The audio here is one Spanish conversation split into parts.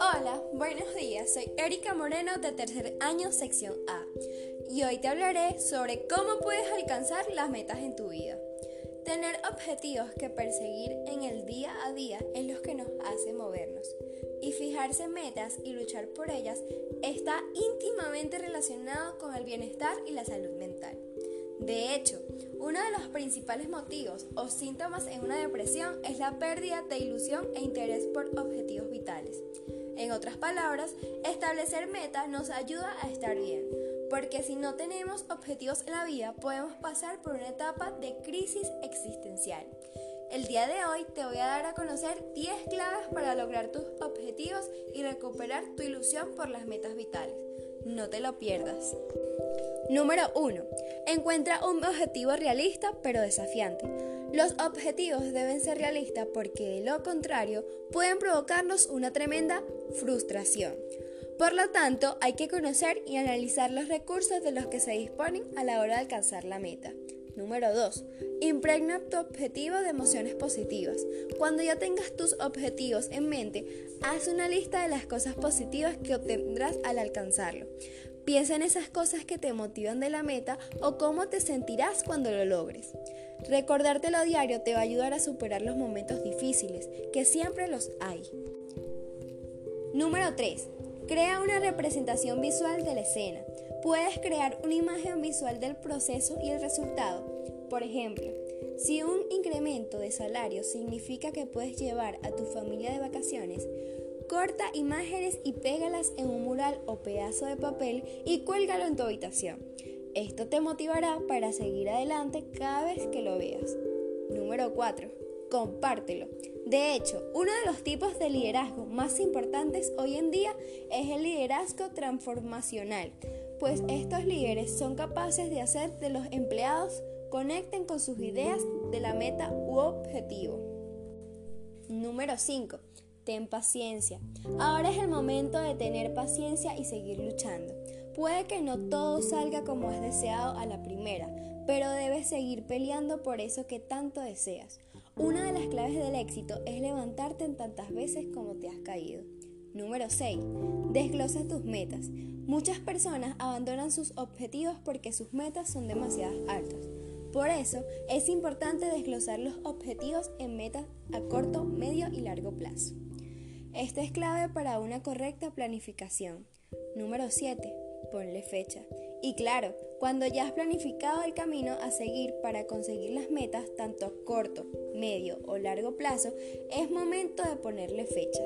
Hola, buenos días. Soy Erika Moreno de tercer año, sección A. Y hoy te hablaré sobre cómo puedes alcanzar las metas en tu vida. Tener objetivos que perseguir en el día a día es lo que nos hace movernos. Y fijarse metas y luchar por ellas está íntimamente relacionado con el bienestar y la salud mental. De hecho, uno de los principales motivos o síntomas en una depresión es la pérdida de ilusión e interés por objetivos vitales. En otras palabras, establecer metas nos ayuda a estar bien, porque si no tenemos objetivos en la vida podemos pasar por una etapa de crisis existencial. El día de hoy te voy a dar a conocer 10 claves para lograr tus objetivos y recuperar tu ilusión por las metas vitales. No te lo pierdas. Número 1. Encuentra un objetivo realista pero desafiante. Los objetivos deben ser realistas porque de lo contrario pueden provocarnos una tremenda frustración. Por lo tanto, hay que conocer y analizar los recursos de los que se disponen a la hora de alcanzar la meta. Número 2. Impregna tu objetivo de emociones positivas. Cuando ya tengas tus objetivos en mente, haz una lista de las cosas positivas que obtendrás al alcanzarlo. Piensa en esas cosas que te motivan de la meta o cómo te sentirás cuando lo logres. Recordártelo a diario te va a ayudar a superar los momentos difíciles, que siempre los hay. Número 3. Crea una representación visual de la escena. Puedes crear una imagen visual del proceso y el resultado. Por ejemplo, si un incremento de salario significa que puedes llevar a tu familia de vacaciones, corta imágenes y pégalas en un mural o pedazo de papel y cuélgalo en tu habitación. Esto te motivará para seguir adelante cada vez que lo veas. Número 4. Compártelo. De hecho, uno de los tipos de liderazgo más importantes hoy en día es el liderazgo transformacional, pues estos líderes son capaces de hacer que los empleados conecten con sus ideas de la meta u objetivo. Número 5. Ten paciencia. Ahora es el momento de tener paciencia y seguir luchando. Puede que no todo salga como has deseado a la primera, pero debes seguir peleando por eso que tanto deseas. Una de las claves del éxito es levantarte en tantas veces como te has caído. Número 6. Desglosa tus metas. Muchas personas abandonan sus objetivos porque sus metas son demasiado altas. Por eso es importante desglosar los objetivos en metas a corto, medio y largo plazo. Esto es clave para una correcta planificación. Número 7. Ponle fecha. Y claro, cuando ya has planificado el camino a seguir para conseguir las metas, tanto a corto, medio o largo plazo, es momento de ponerle fecha.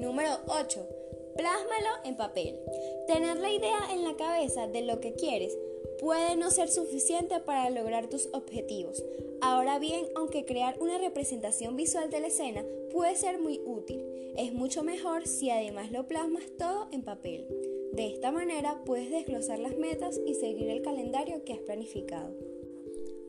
Número 8. Plásmalo en papel. Tener la idea en la cabeza de lo que quieres puede no ser suficiente para lograr tus objetivos. Ahora bien, aunque crear una representación visual de la escena puede ser muy útil, es mucho mejor si además lo plasmas todo en papel. De esta manera puedes desglosar las metas y seguir el calendario que has planificado.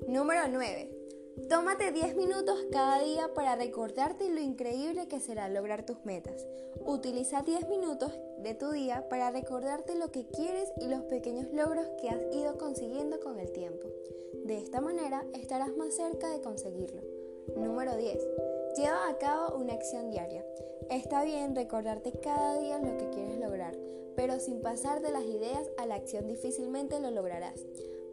Número 9. Tómate 10 minutos cada día para recordarte lo increíble que será lograr tus metas. Utiliza 10 minutos de tu día para recordarte lo que quieres y los pequeños logros que has ido consiguiendo con el tiempo. De esta manera estarás más cerca de conseguirlo. Número 10. Lleva a cabo una acción diaria. Está bien recordarte cada día lo que quieres lograr, pero sin pasar de las ideas a la acción difícilmente lo lograrás.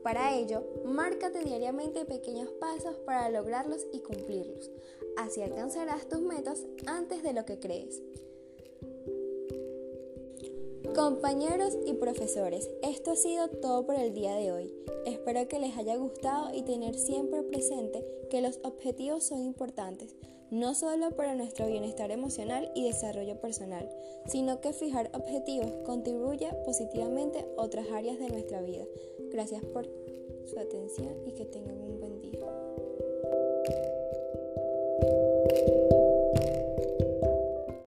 Para ello, márcate diariamente pequeños pasos para lograrlos y cumplirlos. Así alcanzarás tus metas antes de lo que crees. Compañeros y profesores, esto ha sido todo por el día de hoy. Espero que les haya gustado y tener siempre presente que los objetivos son importantes, no solo para nuestro bienestar emocional y desarrollo personal, sino que fijar objetivos contribuye positivamente a otras áreas de nuestra vida. Gracias por su atención y que tengan un buen día.